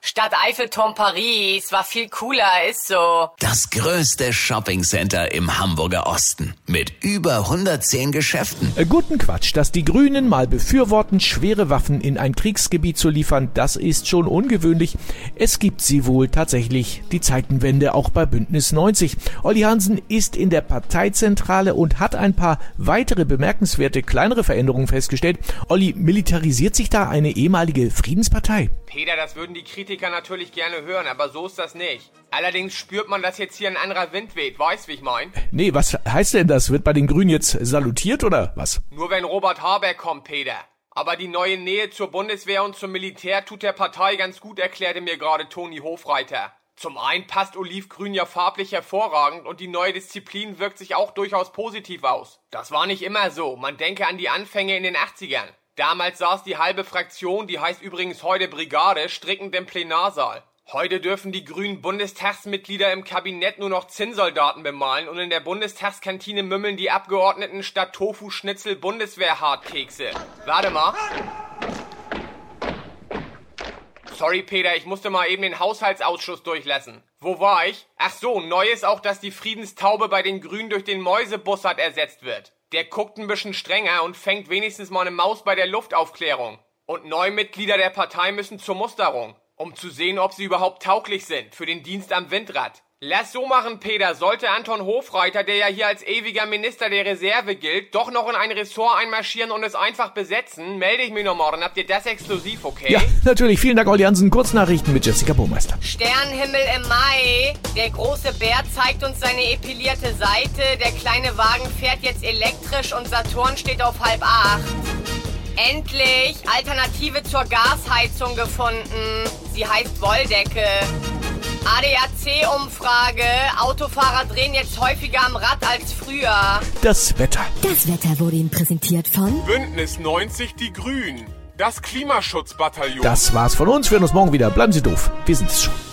Stadt Eiffelturm Paris war viel cooler, ist so. Das größte Shoppingcenter im Hamburger Osten mit über 110 Geschäften. Äh, Guten Quatsch, dass die Grünen mal befürworten, schwere Waffen in ein Kriegsgebiet zu liefern, das ist schon ungewöhnlich. Es gibt sie wohl tatsächlich. Die Zeitenwende auch bei Bündnis 90. Olli Hansen ist in der Parteizentrale und hat ein paar weitere bemerkenswerte kleinere Veränderungen festgestellt. Olli, militarisiert sich da eine ehemalige Friedenspartei? Peter, das würden die Kritiker natürlich gerne hören, aber so ist das nicht. Allerdings spürt man, dass jetzt hier ein anderer Wind weht, weißt wie ich mein? Nee, was heißt denn das? Wird bei den Grünen jetzt salutiert oder was? Nur wenn Robert Habeck kommt, Peter. Aber die neue Nähe zur Bundeswehr und zum Militär tut der Partei ganz gut, erklärte mir gerade Toni Hofreiter. Zum einen passt Olivgrün ja farblich hervorragend und die neue Disziplin wirkt sich auch durchaus positiv aus. Das war nicht immer so. Man denke an die Anfänge in den 80ern. Damals saß die halbe Fraktion, die heißt übrigens heute Brigade, strickend im Plenarsaal. Heute dürfen die grünen Bundestagsmitglieder im Kabinett nur noch Zinnsoldaten bemalen und in der Bundestagskantine mümmeln die Abgeordneten statt Tofu-Schnitzel Bundeswehr-Hartkekse. Warte mal. Sorry, Peter, ich musste mal eben den Haushaltsausschuss durchlassen. Wo war ich? Ach so, neu ist auch, dass die Friedenstaube bei den Grünen durch den Mäusebussard ersetzt wird. Der guckt ein bisschen strenger und fängt wenigstens mal eine Maus bei der Luftaufklärung. Und Neumitglieder der Partei müssen zur Musterung, um zu sehen, ob sie überhaupt tauglich sind für den Dienst am Windrad. Lass so machen, Peter. Sollte Anton Hofreiter, der ja hier als ewiger Minister der Reserve gilt, doch noch in ein Ressort einmarschieren und es einfach besetzen, melde ich mich noch morgen. Habt ihr das exklusiv, okay? Ja, natürlich. Vielen Dank, Olli Hansen. Kurznachrichten mit Jessica Burmeister. Sternenhimmel im Mai. Der große Bär zeigt uns seine epilierte Seite. Der kleine Wagen fährt jetzt elektrisch und Saturn steht auf halb acht. Endlich Alternative zur Gasheizung gefunden. Sie heißt Wolldecke. ADAC-Umfrage. Autofahrer drehen jetzt häufiger am Rad als früher. Das Wetter. Das Wetter wurde Ihnen präsentiert von Bündnis 90 Die Grünen. Das Klimaschutzbataillon. Das war's von uns. Wir hören uns morgen wieder. Bleiben Sie doof. Wir sind's schon.